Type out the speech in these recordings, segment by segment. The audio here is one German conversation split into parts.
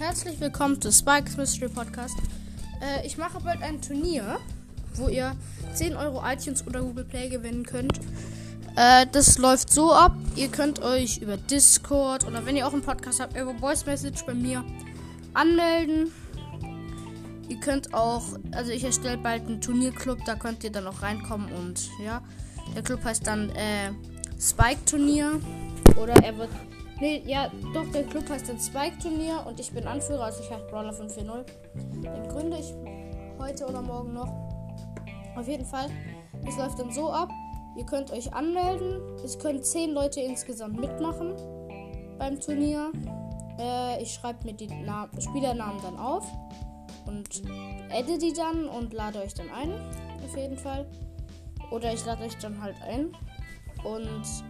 herzlich willkommen zu Spikes Mystery Podcast. Äh, ich mache bald ein Turnier, wo ihr 10 Euro iTunes oder Google Play gewinnen könnt. Äh, das läuft so ab, ihr könnt euch über Discord oder wenn ihr auch einen Podcast habt, über Voice Message bei mir anmelden. Ihr könnt auch, also ich erstelle bald einen Turnierclub, da könnt ihr dann auch reinkommen und ja, der Club heißt dann äh, Spike Turnier oder er wird Nee, ja, doch, der Club heißt dann Spike-Turnier und ich bin Anführer, also ich heiße Brawler 540. Den gründe ich heute oder morgen noch. Auf jeden Fall, es läuft dann so ab, ihr könnt euch anmelden. Es können 10 Leute insgesamt mitmachen beim Turnier. Äh, ich schreibe mir die Na Spielernamen dann auf und adde die dann und lade euch dann ein. Auf jeden Fall. Oder ich lade euch dann halt ein. Und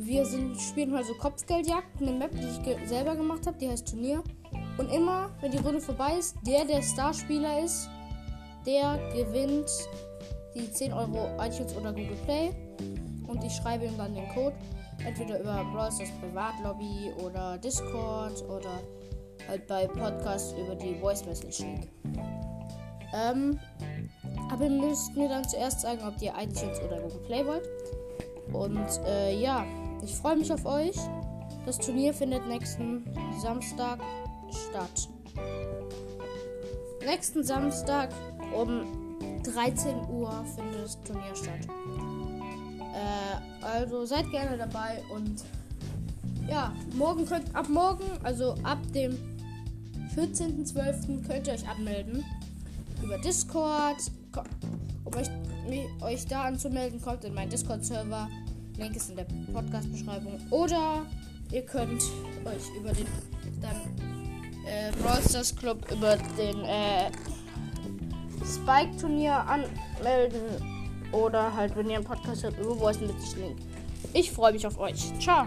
wir sind, spielen halt so Kopfgeldjagd, eine Map, die ich ge selber gemacht habe, die heißt Turnier. Und immer, wenn die Runde vorbei ist, der, der Starspieler ist, der gewinnt die 10 Euro iTunes oder Google Play. Und ich schreibe ihm dann den Code. Entweder über Bros. Privatlobby oder Discord oder halt bei Podcasts über die Voice Message League. Ähm, aber ihr müsst mir dann zuerst sagen, ob ihr iTunes oder Google Play wollt. Und äh, ja, ich freue mich auf euch. Das Turnier findet nächsten Samstag statt. Nächsten Samstag um 13 Uhr findet das Turnier statt. Äh, also seid gerne dabei und ja, morgen könnt ab morgen, also ab dem 14.12. könnt ihr euch anmelden über Discord. Um euch, euch da anzumelden, kommt in meinen Discord-Server. Link ist in der Podcast-Beschreibung. Oder ihr könnt euch über den dann äh, Brawl Club über den äh, Spike-Turnier anmelden. Oder halt, wenn ihr einen Podcast habt, über Voice mit Link. Ich freue mich auf euch. Ciao.